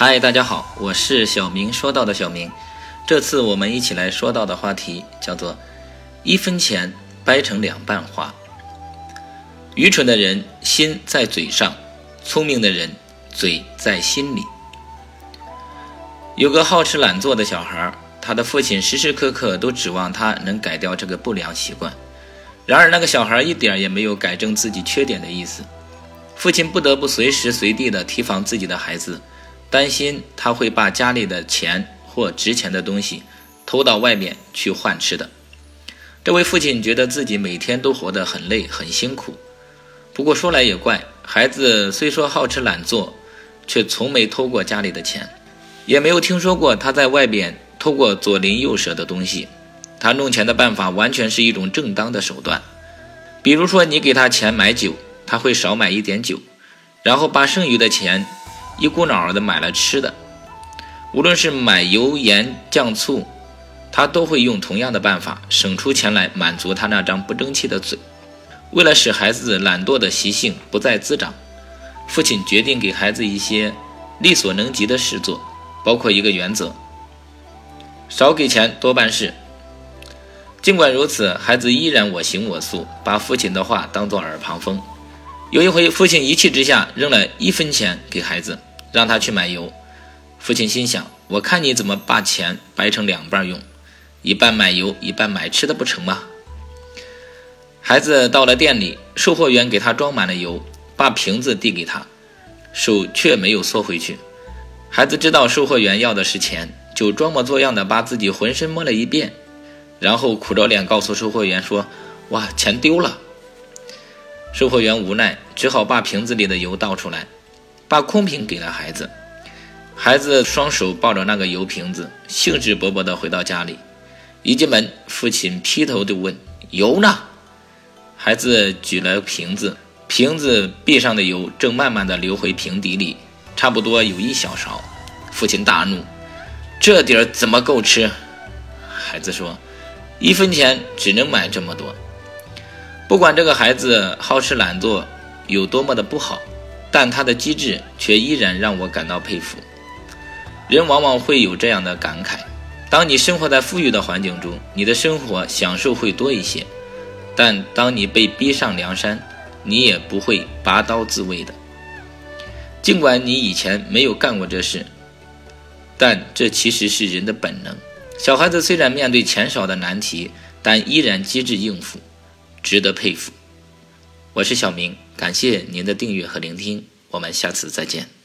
嗨，大家好，我是小明。说到的小明，这次我们一起来说到的话题叫做“一分钱掰成两半花”。愚蠢的人心在嘴上，聪明的人嘴在心里。有个好吃懒做的小孩，他的父亲时时刻刻都指望他能改掉这个不良习惯。然而，那个小孩一点也没有改正自己缺点的意思。父亲不得不随时随地地提防自己的孩子。担心他会把家里的钱或值钱的东西偷到外面去换吃的。这位父亲觉得自己每天都活得很累很辛苦。不过说来也怪，孩子虽说好吃懒做，却从没偷过家里的钱，也没有听说过他在外边偷过左邻右舍的东西。他弄钱的办法完全是一种正当的手段。比如说，你给他钱买酒，他会少买一点酒，然后把剩余的钱。一股脑儿的买了吃的，无论是买油盐酱醋，他都会用同样的办法省出钱来满足他那张不争气的嘴。为了使孩子懒惰的习性不再滋长，父亲决定给孩子一些力所能及的事做，包括一个原则：少给钱多办事。尽管如此，孩子依然我行我素，把父亲的话当作耳旁风。有一回，父亲一气之下扔了一分钱给孩子。让他去买油，父亲心想：我看你怎么把钱掰成两半用，一半买油，一半买吃的，不成吗？孩子到了店里，售货员给他装满了油，把瓶子递给他，手却没有缩回去。孩子知道售货员要的是钱，就装模作样的把自己浑身摸了一遍，然后苦着脸告诉售货员说：“哇，钱丢了。”售货员无奈，只好把瓶子里的油倒出来。把空瓶给了孩子，孩子双手抱着那个油瓶子，兴致勃勃地回到家里。一进门，父亲劈头就问：“油呢？”孩子举了瓶子，瓶子壁上的油正慢慢地流回瓶底里，差不多有一小勺。父亲大怒：“这点儿怎么够吃？”孩子说：“一分钱只能买这么多。”不管这个孩子好吃懒做有多么的不好。但他的机智却依然让我感到佩服。人往往会有这样的感慨：当你生活在富裕的环境中，你的生活享受会多一些；但当你被逼上梁山，你也不会拔刀自卫的。尽管你以前没有干过这事，但这其实是人的本能。小孩子虽然面对钱少的难题，但依然机智应付，值得佩服。我是小明。感谢您的订阅和聆听，我们下次再见。